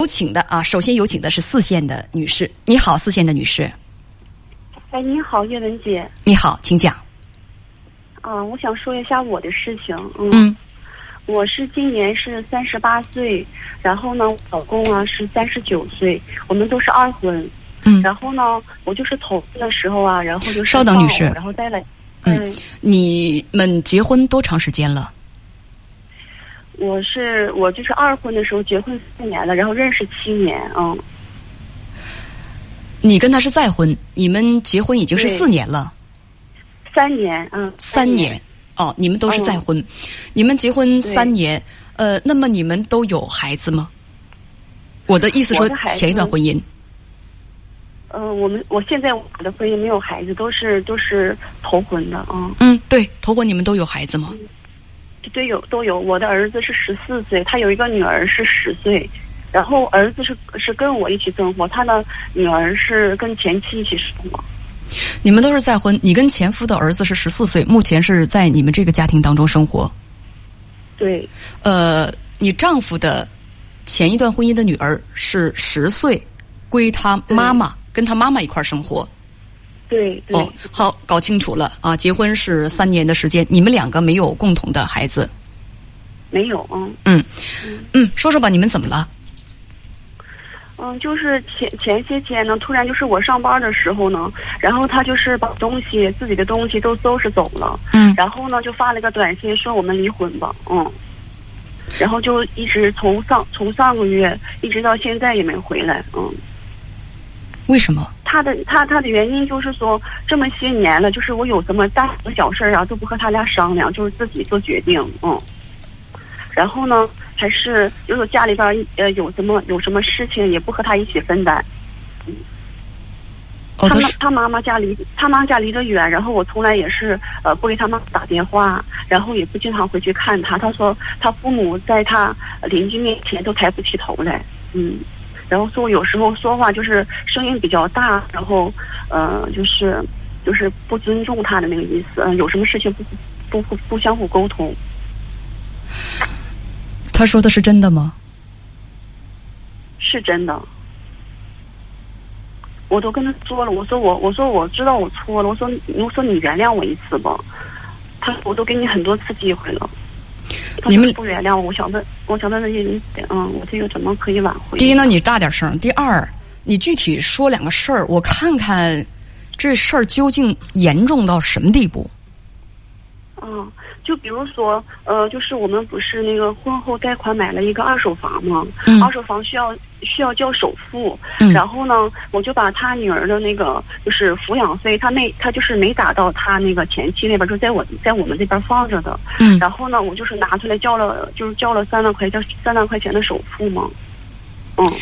有请的啊，首先有请的是四线的女士，你好，四线的女士，哎，你好，叶文姐。你好，请讲。啊，我想说一下我的事情。嗯，嗯我是今年是三十八岁，然后呢，老公啊是三十九岁，我们都是二婚。嗯然后呢，我就是投资的时候啊，然后就稍等女士然后再来，嗯嗯，你们结婚多长时间了？我是我就是二婚的时候结婚四年了，然后认识七年，嗯，你跟他是再婚，你们结婚已经是四年了，三年，嗯，三年。哦，你们都是再婚，你们结婚三年，呃，那么你们都有孩子吗？我的意思说前一段婚姻，嗯、我们我现在我的婚姻没有孩子，都是都是头婚的，嗯。嗯，对，头婚你们都有孩子吗？对，有都有。我的儿子是十四岁，他有一个女儿是十岁，然后儿子是是跟我一起生活，他的女儿是跟前妻一起生活。你们都是再婚，你跟前夫的儿子是十四岁，目前是在你们这个家庭当中生活。对呃，你丈夫的前一段婚姻的女儿是十岁，归他妈妈，跟他妈妈一块儿生活。对对、哦，好，搞清楚了啊！结婚是三年的时间，你们两个没有共同的孩子。没有，嗯嗯嗯，说说吧，你们怎么了？嗯，就是前前些天呢，突然就是我上班的时候呢，然后他就是把东西自己的东西都收拾走了，嗯然后呢就发了个短信说我们离婚吧，嗯，然后就一直从上从上个月一直到现在也没回来，嗯。为什么？他的他他的原因就是说，这么些年了，就是我有什么大小事儿啊，都不和他俩商量，就是自己做决定，嗯。然后呢，还是就是家里边儿呃有什么有什么事情，也不和他一起分担。哦，他他妈他妈妈家离他妈家离得远，然后我从来也是呃不给他妈打电话，然后也不经常回去看他。他说他父母在他邻居面前都抬不起头来，嗯，然后说有时候说话就是声音比较大，然后呃就是就是不尊重他的那个意思，嗯、有什么事情不不不不相互沟通。他说的是真的吗？是真的。我都跟他说了，我说我我说我知道我错了，我说我说你原谅我一次吧。他说我都给你很多次机会了，他你们不原谅我。我想问，我想问问你，嗯，我这个怎么可以挽回？第一呢，你大点声；第二，你具体说两个事儿，我看看这事儿究竟严重到什么地步。嗯，就比如说，呃，就是我们不是那个婚后贷款买了一个二手房吗？嗯二手房需要需要交首付，嗯然后呢，我就把他女儿的那个就是抚养费，他没他就是没打到他那个前妻那边，就在我在我们这边放着的。嗯然后呢，我就是拿出来交了，就是交了三万块交三万块钱的首付嘛。嗯，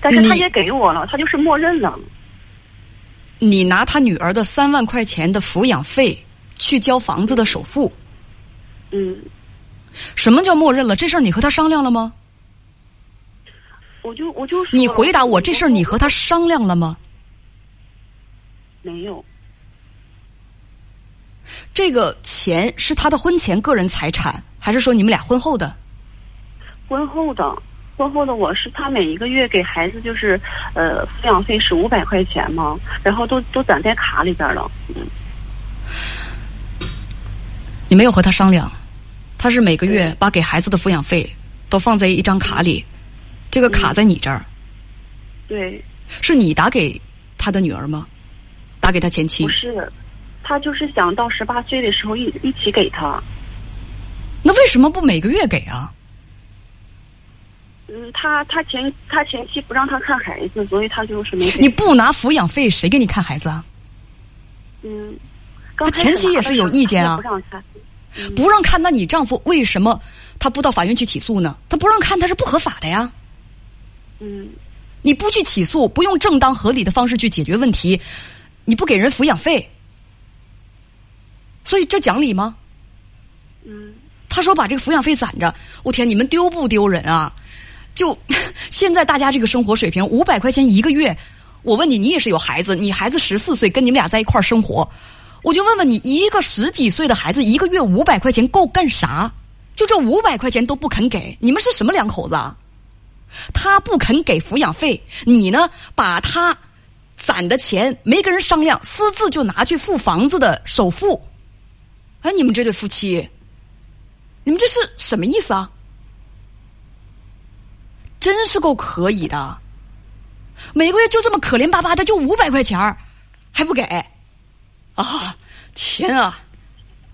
但是他也给我了，他就是默认了。你拿他女儿的三万块钱的抚养费去交房子的首付，嗯，什么叫默认了？这事儿你和他商量了吗？我就我就说你回答我，我这事儿你和他商量了吗？没有。这个钱是他的婚前个人财产，还是说你们俩婚后的？婚后的，婚后的我是他每一个月给孩子就是呃抚养费是五百块钱嘛，然后都都攒在卡里边了。嗯，你没有和他商量，他是每个月把给孩子的抚养费都放在一张卡里，这个卡在你这儿，对，是你打给他的女儿吗？打给他前妻不？是，他就是想到十八岁的时候一一起给他。那为什么不每个月给啊？嗯，他他前他前妻不让他看孩子，所以他就是没给。你不拿抚养费，谁给你看孩子啊？嗯，他前妻也是有意见啊。不让看，那你丈夫为什么他不到法院去起诉呢？他不让看，他是不合法的呀。嗯，你不去起诉，不用正当合理的方式去解决问题，你不给人抚养费，所以这讲理吗？嗯，他说把这个抚养费攒着，我天，你们丢不丢人啊？就 现在大家这个生活水平，五百块钱一个月，我问你，你也是有孩子，你孩子十四岁，跟你们俩在一块儿生活，我就问问你，一个十几岁的孩子，一个月五百块钱够干啥？就这五百块钱都不肯给，你们是什么两口子啊？他不肯给抚养费，你呢把他攒的钱没跟人商量，私自就拿去付房子的首付。哎，你们这对夫妻，你们这是什么意思啊？真是够可以的，每个月就这么可怜巴巴的，就五百块钱还不给啊！天啊！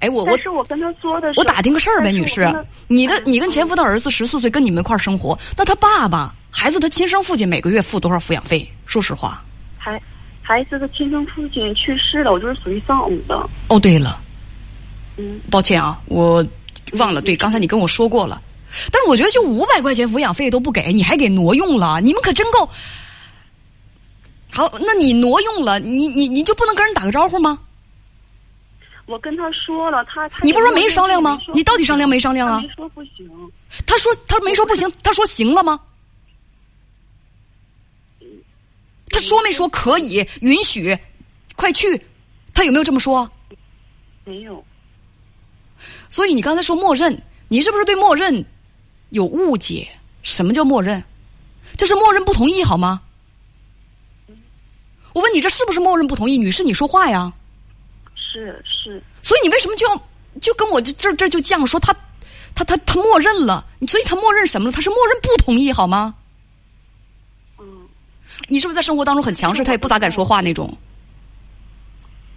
哎，我我但是我跟他说的，我打听个事儿呗，女士你的你跟前夫的儿子十四岁，跟你们一块儿生活，那他爸爸孩子的亲生父亲每个月付多少抚养费？说实话，孩孩子的亲生父亲去世了，我就是属于丧偶的。哦，对了，嗯，抱歉啊，我忘了，对，刚才你跟我说过了，但是我觉得就五百块钱抚养费都不给，你还给挪用了，你们可真够。好，那你挪用了，你你你就不能跟人打个招呼吗？我跟他说了，他他你不是说没商量吗你到底商量没商量啊说不行，他说他没说不行，他说行了吗？他说没说可以允许，快去？他有没有这么说？没有。所以你刚才说默认，你是不是对默认有误解？什么叫默认？这是默认不同意好吗？我问你，这是不是默认不同意？女士，你说话呀！是是，所以你为什么就要就跟我这这这就这样说？他他他他默认了，所以他默认什么了？他是默认不同意好吗？嗯，你是不是在生活当中很强势？他也不咋敢说话那种。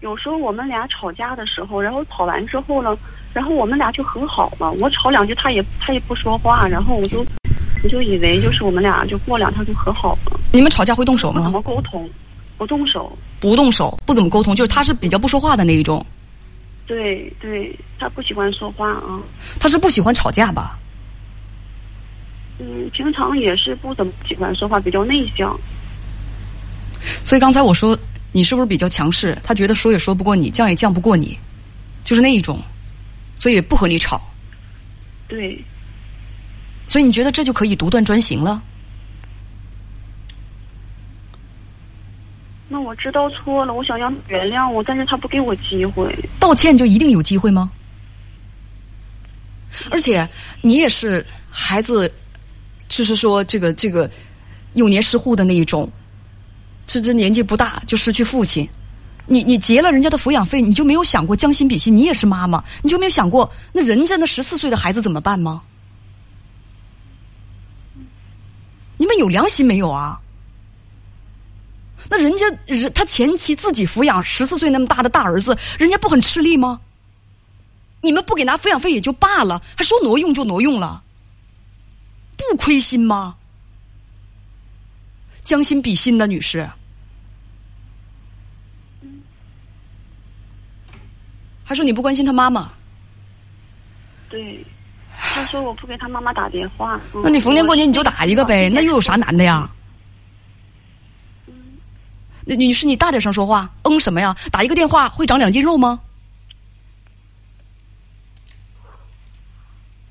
有时候我们俩吵架的时候，然后吵完之后呢，然后我们俩就和好了。我吵两句，他也他也不说话，然后我就我就以为就是我们俩就过两天就和好了。你们吵架会动手吗怎么？沟通，不动手。不动手，不怎么沟通，就是他是比较不说话的那一种。对对，他不喜欢说话啊。他是不喜欢吵架吧？嗯，平常也是不怎么喜欢说话，比较内向。所以刚才我说你是不是比较强势？他觉得说也说不过你，犟也犟不过你，就是那一种，所以不和你吵。对，所以你觉得这就可以独断专行了？那我知道错了，我想要原谅我，但是他不给我机会。道歉就一定有机会吗？而且你也是孩子，就是说这个这个幼年失户的那一种，这这年纪不大就失去父亲，你你结了人家的抚养费，你就没有想过将心比心？你也是妈妈，你就没有想过那人家那十四岁的孩子怎么办吗？你们有良心没有啊？那人家人他前妻自己抚养十四岁那么大的大儿子，人家不很吃力吗？你们不给拿抚养费也就罢了，还说挪用就挪用了，不亏心吗？将心比心的女士，还说你不关心他妈妈，对，他说我不给他妈妈打电话。嗯那你逢年过节你就打一个呗，那又有啥难的呀？那女士，你大点声说话，嗯什么呀？打一个电话会长两斤肉吗？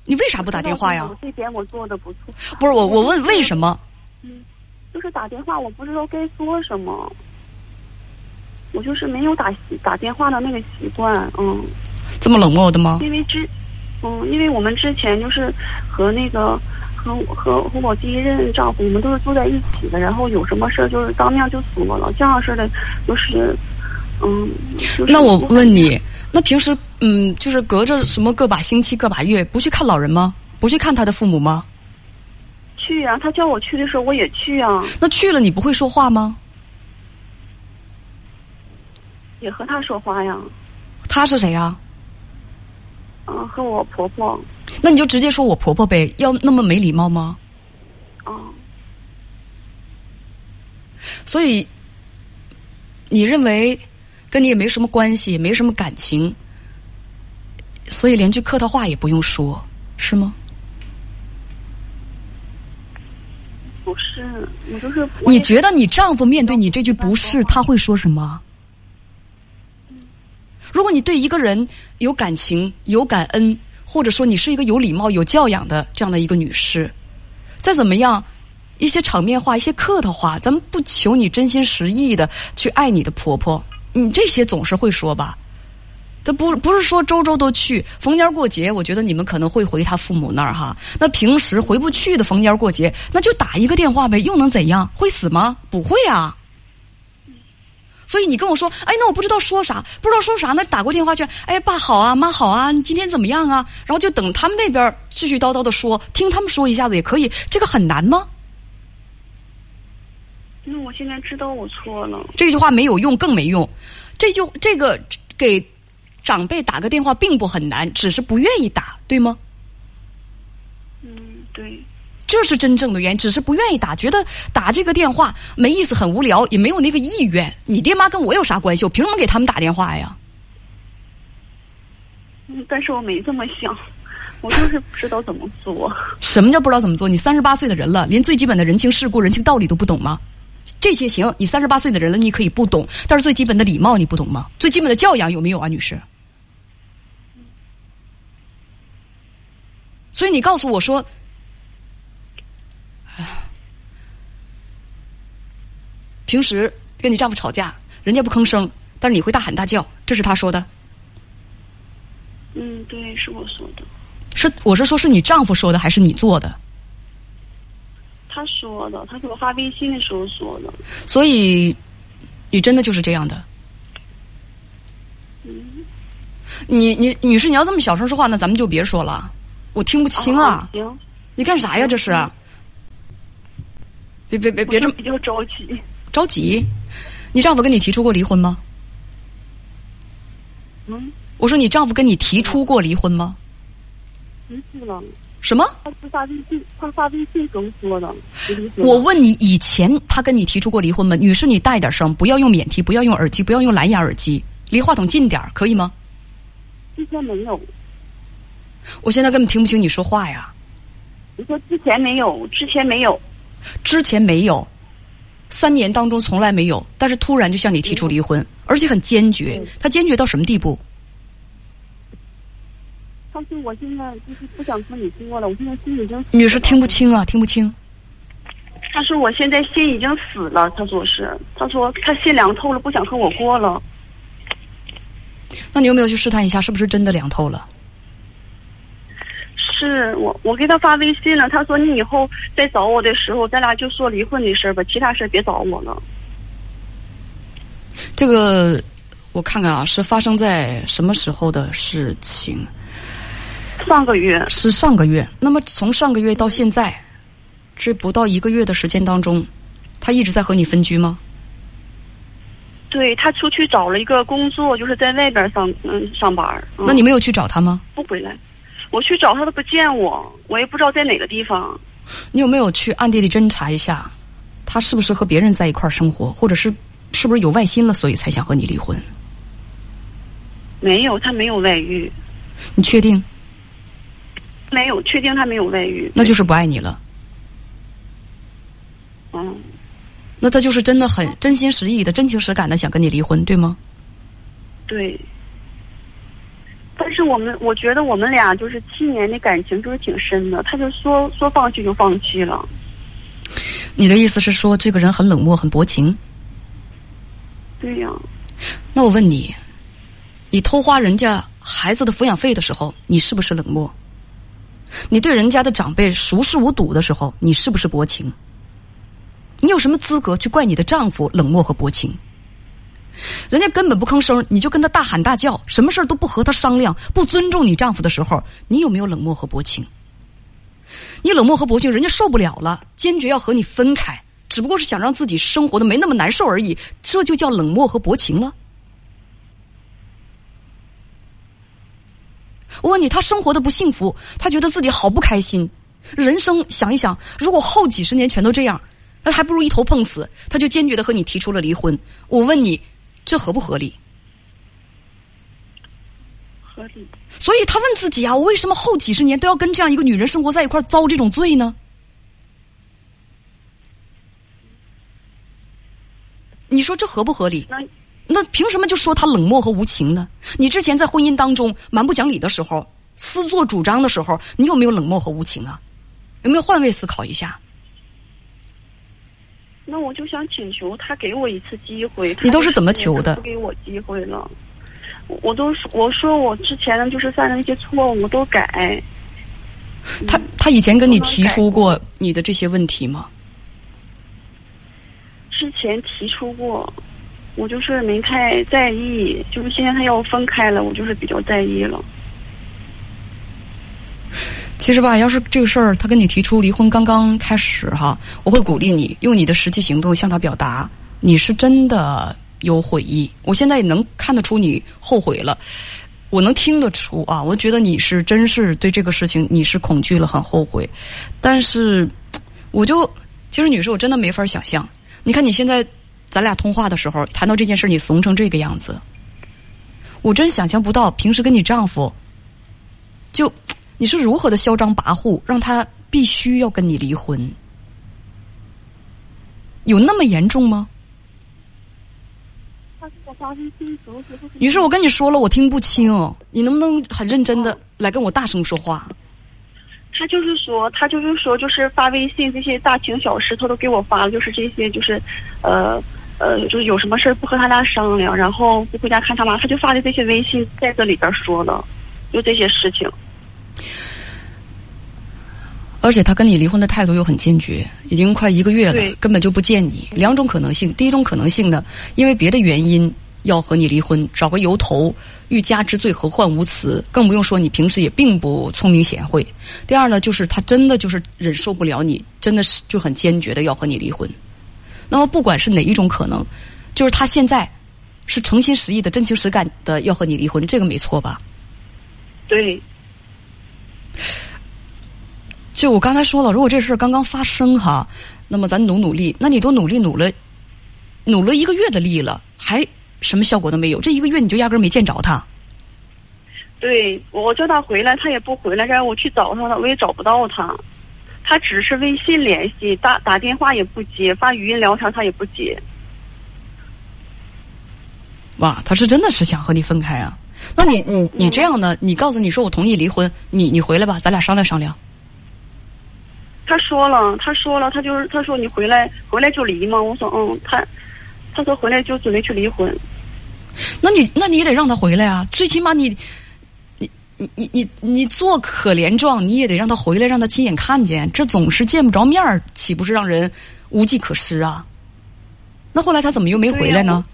你为啥不打电话呀我？这点我做的不错。不是我，我问为什么？嗯就是打电话，我不知道该说什么。我就是没有打打电话的那个习惯，嗯，这么冷漠的吗？因为之，嗯，因为我们之前就是和那个和和和我第一任丈夫，我们都是住在一起的，然后有什么事儿就是当面就说了，这样式的，就是，嗯，就是那我问你，那平时嗯，就是隔着什么个把星期、个把月，不去看老人吗？不去看他的父母吗？去啊，他叫我去的时候我也去啊，那去了你不会说话吗？也和他说话呀，他是谁呀、嗯，和我婆婆，那你就直接说我婆婆呗，要那么没礼貌吗？嗯，所以，你认为跟你也没什么关系，也没什么感情，所以连句客套话也不用说，是吗？不是，我就是你觉得你丈夫面对你这句不是，他会说什么？如果你对一个人有感情、有感恩，或者说你是一个有礼貌、有教养的这样的一个女士，再怎么样，一些场面话、一些客套话，咱们不求你真心实意的去爱你的婆婆，你这些总是会说吧？他不不是说周周都去，逢年过节，我觉得你们可能会回他父母那儿哈。那平时回不去的逢年过节，那就打一个电话呗，又能怎样？会死吗？不会啊。所以你跟我说，哎，那我不知道说啥，不知道说啥，那打过电话去，哎，爸好啊，妈好啊，你今天怎么样啊？然后就等他们那边絮絮叨叨的说，听他们说一下子也可以，这个很难吗？那我现在知道我错了。这句话没有用，更没用。这就这个给长辈打个电话并不很难，只是不愿意打，对吗？嗯，对。这是真正的原因，只是不愿意打，觉得打这个电话没意思，很无聊，也没有那个意愿。你爹妈跟我有啥关系？我凭什么给他们打电话呀？嗯，但是我没这么想，我就是不知道怎么做。什么叫不知道怎么做？你三十八岁的人了，连最基本的人情世故、人情道理都不懂吗？这些行，你三十八岁的人了，你可以不懂，但是最基本的礼貌你不懂吗？最基本的教养有没有啊，女士？所以你告诉我说。平时跟你丈夫吵架，人家不吭声，但是你会大喊大叫，这是他说的。嗯，对，是我说的。是，我是说，是你丈夫说的，还是你做的？他说的，他给我发微信的时候说的。所以，你真的就是这样的。嗯。你你女士，你要这么小声说话，那咱们就别说了，我听不清啊。行。你干啥呀？这是。别别别别这么比较着急。着急，你丈夫跟你提出过离婚吗？嗯，我说你丈夫跟你提出过离婚吗？提出了。什么？他是发微信，他发微信跟我说的。我问你，以前他跟你提出过离婚吗？女士，你大一点声，不要用免提，不要用耳机，不要用蓝牙耳机，离话筒近点可以吗？之前没有。我现在根本听不清你说话呀。你说之前没有，之前没有，之前没有。三年当中从来没有，但是突然就向你提出离婚，而且很坚决。他坚决到什么地步？他说：“我现在就是不想和你过了，我现在心已经……”女士听不清啊，听不清。他说：“我现在心已经死了。”他说是，他说他心凉透了，不想和我过了。那你有没有去试探一下，是不是真的凉透了？是我，我给他发微信了。他说：“你以后再找我的时候，咱俩就说离婚的事儿吧，其他事儿别找我了。”这个我看看啊，是发生在什么时候的事情？上个月是上个月。那么从上个月到现在，这不到一个月的时间当中，他一直在和你分居吗？对他出去找了一个工作，就是在外边上嗯上班。那你没有去找他吗？不回来。我去找他都不见我，我也不知道在哪个地方。你有没有去暗地里侦查一下，他是不是和别人在一块儿生活，或者是是不是有外心了，所以才想和你离婚？没有，他没有外遇。你确定？没有，确定他没有外遇。那就是不爱你了。嗯。那他就是真的很真心实意的、真情实感的想跟你离婚，对吗？对。但是我们，我觉得我们俩就是七年的感情就是挺深的，他就说说放弃就放弃了。你的意思是说这个人很冷漠、很薄情？对呀。那我问你，你偷花人家孩子的抚养费的时候，你是不是冷漠？你对人家的长辈熟视无睹的时候，你是不是薄情？你有什么资格去怪你的丈夫冷漠和薄情？人家根本不吭声，你就跟他大喊大叫，什么事儿都不和他商量，不尊重你丈夫的时候，你有没有冷漠和薄情？你冷漠和薄情，人家受不了了，坚决要和你分开，只不过是想让自己生活的没那么难受而已，这就叫冷漠和薄情了。我问你，他生活的不幸福，他觉得自己好不开心，人生想一想，如果后几十年全都这样，那还不如一头碰死，他就坚决的和你提出了离婚。我问你。这合不合理？合理。所以他问自己啊：我为什么后几十年都要跟这样一个女人生活在一块遭这种罪呢？你说这合不合理？那那凭什么就说他冷漠和无情呢？你之前在婚姻当中蛮不讲理的时候，私作主张的时候，你有没有冷漠和无情啊？有没有换位思考一下？那我就想请求他给我一次机会。你都是怎么求的？不给我机会了。我都说我说我之前的就是犯的那些错误我都改。他他以前跟你提出过你的这些问题吗？之前提出过，我就是没太在意。就是现在他要分开了，我就是比较在意了。其实吧，要是这个事儿他跟你提出离婚刚刚开始哈，我会鼓励你用你的实际行动向他表达，你是真的有悔意。我现在也能看得出你后悔了。我能听得出啊，我觉得你是真是对这个事情你是恐惧了，很后悔。但是，我就其实女士，我真的没法想象。你看你现在咱俩通话的时候谈到这件事，你怂成这个样子，我真想象不到平时跟你丈夫就你是如何的嚣张跋扈，让他必须要跟你离婚，有那么严重吗？于是，我跟你说了，我听不清，你能不能很认真的来跟我大声说话？他就是说，他就是说，就是发微信这些大情小事，他都给我发了，就是这些，就是，呃，呃，就是有什么事儿不和他俩商量，然后不回家看他妈，他就发的这些微信在这里边说了，就这些事情。而且他跟你离婚的态度又很坚决，已经快一个月了，根本就不见你。两种可能性，第一种可能性呢，因为别的原因要和你离婚，找个由头，欲加之罪何患无辞？更不用说你平时也并不聪明贤惠。第二呢，就是他真的就是忍受不了你，真的是就很坚决的要和你离婚。那么不管是哪一种可能，就是他现在是诚心实意的、真情实感的要和你离婚，这个没错吧？对。就我刚才说了，如果这事儿刚刚发生哈，那么咱努努力。那你都努力努了，努了一个月的力了，还什么效果都没有？这一个月你就压根儿没见着他。对，我叫他回来，他也不回来，让我去找他了，我也找不到他。他只是微信联系，打打电话也不接，发语音聊天他也不接。哇，他是真的是想和你分开啊？那你你你这样呢？你告诉你说我同意离婚，你你回来吧，咱俩商量商量。他说了，他说了，他就是他说你回来回来就离嘛？我说嗯，他他说回来就准备去离婚。那你那你也得让他回来啊！最起码你你你你你你做可怜状，你也得让他回来，让他亲眼看见。这总是见不着面儿，岂不是让人无计可施啊？那后来他怎么又没回来呢？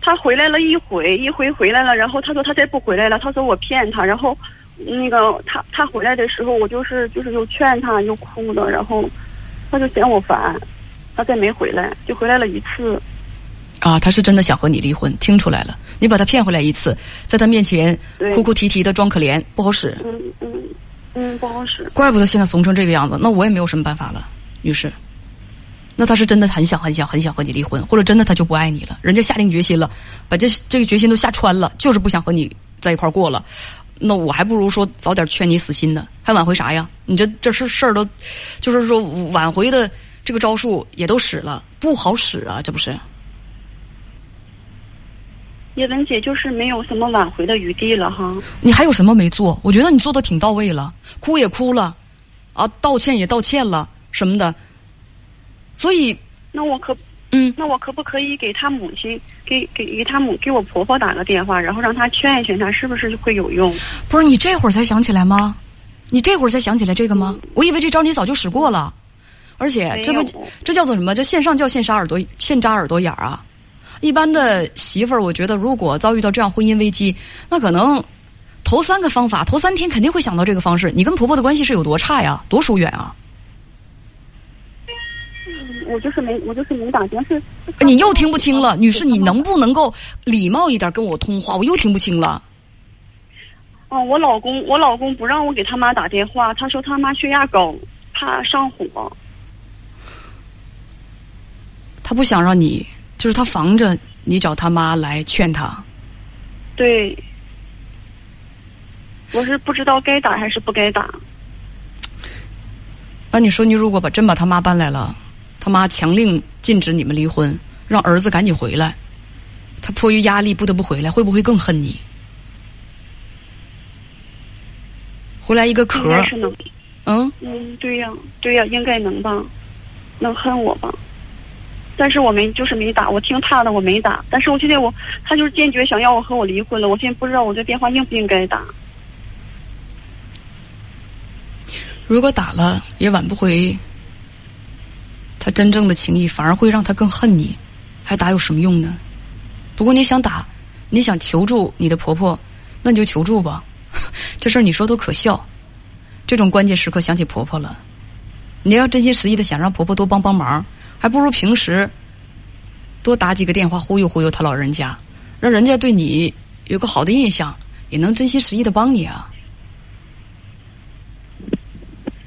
他回来了一回，一回回来了，然后他说他再不回来了，他说我骗他，然后。那个他他回来的时候，我就是就是又劝他又哭的，然后他就嫌我烦，他再没回来，就回来了一次。啊，他是真的想和你离婚，听出来了。你把他骗回来一次，在他面前哭哭啼啼的装可怜，不好使。嗯嗯嗯，不好使。怪不得现在怂成这个样子，那我也没有什么办法了，女士。那他是真的很想很想很想和你离婚，或者真的他就不爱你了？人家下定决心了，把这这个决心都下穿了，就是不想和你在一块过了。那我还不如说早点劝你死心呢，还挽回啥呀？你这这事事儿都，就是说挽回的这个招数也都使了，不好使啊，这不是？叶文姐就是没有什么挽回的余地了哈。你还有什么没做？我觉得你做的挺到位了，哭也哭了，啊，道歉也道歉了什么的，所以那我可。嗯，那我可不可以给他母亲，给给给他母给我婆婆打个电话，然后让他劝一劝他，是不是会有用？不是你这会儿才想起来吗？你这会儿才想起来这个吗？我以为这招你早就使过了，而且这不这叫做什么？叫线上叫线杀耳朵，线扎耳朵眼儿啊！一般的媳妇儿，我觉得如果遭遇到这样婚姻危机，那可能头三个方法，头三天肯定会想到这个方式。你跟婆婆的关系是有多差呀？多疏远啊？我就是没，我就是没打电话。你又听不清了，女士，你能不能够礼貌一点跟我通话？我又听不清了。哦，我老公，我老公不让我给他妈打电话，他说他妈血压高，怕上火。他不想让你，就是他防着你找他妈来劝他。对，我是不知道该打还是不该打。那你说，你如果把真把他妈搬来了？他妈强令禁止你们离婚，让儿子赶紧回来。他迫于压力不得不回来，会不会更恨你？回来一个壳儿，嗯嗯，对呀，对呀，应该能吧？能恨我吧？但是我没就是没打，我听他的我没打，但是我现在我他就是坚决想要我和我离婚了，我现在不知道我这电话应不应该打。如果打了，也挽不回他真正的情谊，反而会让他更恨你，还打有什么用呢？不过你想打，你想求助你的婆婆，那你就求助吧。这事儿你说都可笑，这种关键时刻想起婆婆了，你要真心实意的想让婆婆多帮帮忙，还不如平时多打几个电话忽悠忽悠他老人家，让人家对你有个好的印象，也能真心实意的帮你啊。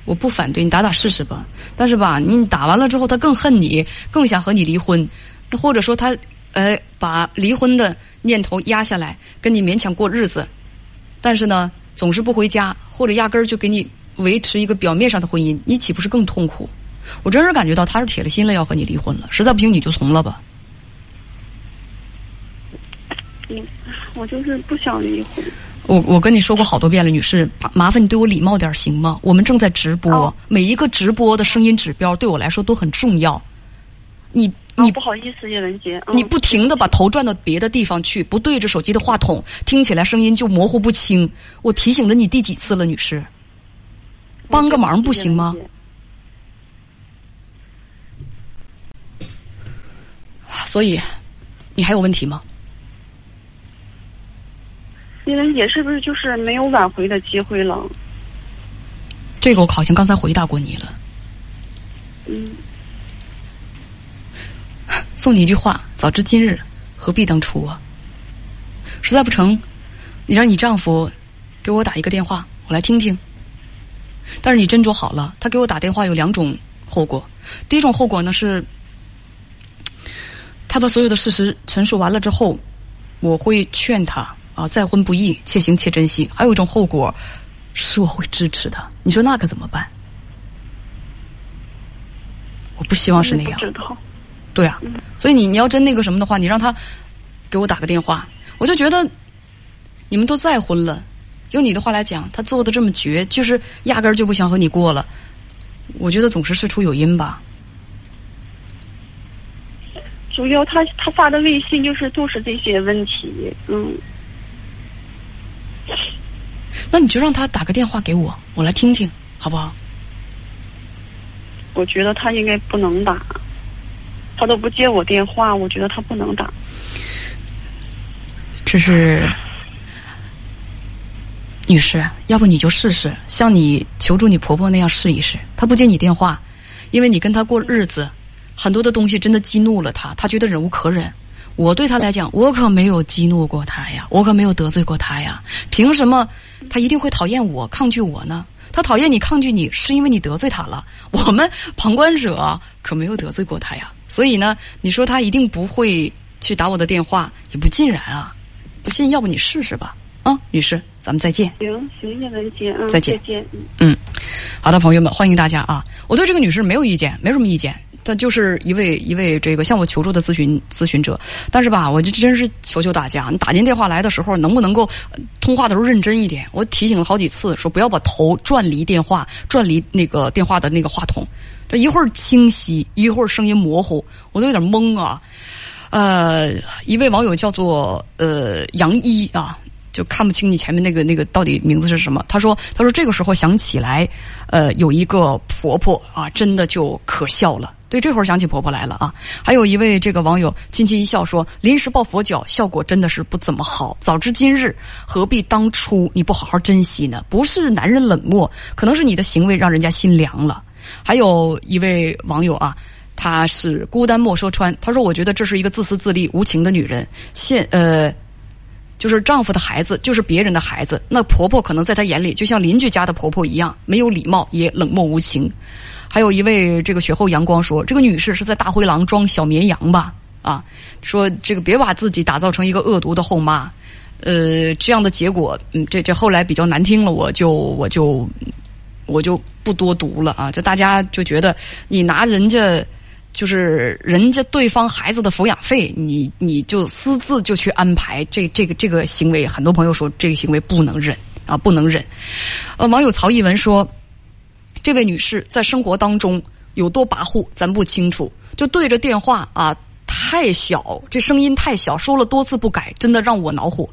我不反对你打打试试吧，但是吧，你打完了之后，他更恨你，更想和你离婚，或者说他呃把离婚的念头压下来，跟你勉强过日子，但是呢，总是不回家，或者压根儿就给你维持一个表面上的婚姻，你岂不是更痛苦？我真是感觉到他是铁了心了要和你离婚了，实在不行你就从了吧。嗯，我就是不想离婚。我我跟你说过好多遍了，女士，麻烦你对我礼貌点行吗？我们正在直播，哦每一个直播的声音指标对我来说都很重要。你你哦不好意思，叶文杰，嗯你不停的把头转到别的地方去，不对着手机的话筒，听起来声音就模糊不清。我提醒了你第几次了，女士？帮个忙不行吗？所以，你还有问题吗？叶文姐是不是就是没有挽回的机会了？这个我好像刚才回答过你了。嗯，送你一句话：早知今日，何必当初啊！实在不成，你让你丈夫给我打一个电话，我来听听。但是你斟酌好了，他给我打电话有两种后果。第一种后果呢是，他把所有的事实陈述完了之后，我会劝他啊，再婚不易，且行且珍惜。还有一种后果是我会支持他。你说那可怎么办？我不希望是那样。知道。对啊，所以你你要真那个什么的话，你让他给我打个电话，我就觉得你们都再婚了，用你的话来讲，他做的这么绝，就是压根儿就不想和你过了。我觉得总是事出有因吧。主要他他发的微信就是都是这些问题，嗯，那你就让他打个电话给我，我来听听，好不好？我觉得他应该不能打，他都不接我电话，我觉得他不能打。这是女士，要不你就试试，像你求助你婆婆那样试一试。她不接你电话，因为你跟她过日子，很多的东西真的激怒了她，她觉得忍无可忍。我对他来讲，我可没有激怒过他呀，我可没有得罪过他呀，凭什么他一定会讨厌我、抗拒我呢？他讨厌你、抗拒你，是因为你得罪他了。我们旁观者可没有得罪过他呀，所以呢，你说他一定不会去打我的电话，也不尽然啊。不信，要不你试试吧，啊，女士，咱们再见。行行，叶文洁，嗯，再见再见。嗯嗯，好的，朋友们，欢迎大家啊！我对这个女士没有意见，没什么意见，但就是一位一位这个向我求助的咨询咨询者。但是吧，我就真是求求大家，你打进电话来的时候，能不能够通话的时候认真一点？我提醒了好几次，说不要把头转离电话，转离那个电话的那个话筒。这一会儿清晰，一会儿声音模糊，我都有点懵啊。呃，一位网友叫做呃杨一啊，就看不清你前面那个那个到底名字是什么。他说他说这个时候想起来，呃，有一个婆婆啊，真的就可笑了。对，这会儿想起婆婆来了啊。还有一位这个网友轻轻一笑说，临时抱佛脚效果真的是不怎么好。早知今日，何必当初你不好好珍惜呢？不是男人冷漠，可能是你的行为让人家心凉了。还有一位网友啊。她是孤单莫说穿。她说：“我觉得这是一个自私自利、无情的女人。现呃，就是丈夫的孩子就是别人的孩子，那婆婆可能在她眼里就像邻居家的婆婆一样，没有礼貌，也冷漠无情。”还有一位这个雪后阳光说：“这个女士是在大灰狼装小绵羊吧？啊，说这个别把自己打造成一个恶毒的后妈。呃，这样的结果，嗯，这这后来比较难听了，我就我就我就不多读了啊。就大家就觉得你拿人家。”就是人家对方孩子的抚养费，你你就私自就去安排这这个这个行为，很多朋友说这个行为不能忍啊，不能忍。呃，网友曹艺文说，这位女士在生活当中有多跋扈，咱不清楚。就对着电话啊，太小，这声音太小，说了多次不改，真的让我恼火。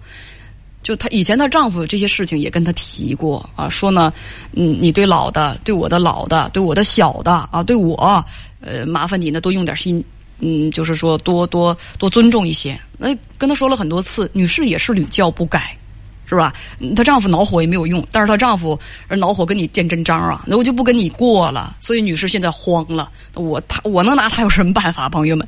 就她以前她丈夫这些事情也跟她提过啊，说呢，嗯，你对老的，对我的老的，对我的小的啊，对我，呃，麻烦你呢多用点心，嗯，就是说多多多尊重一些。那跟她说了很多次，女士也是屡教不改。是吧？她丈夫恼火也没有用，但是她丈夫恼火跟你见真章啊，那我就不跟你过了。所以女士现在慌了，我她我能拿她有什么办法？朋友们。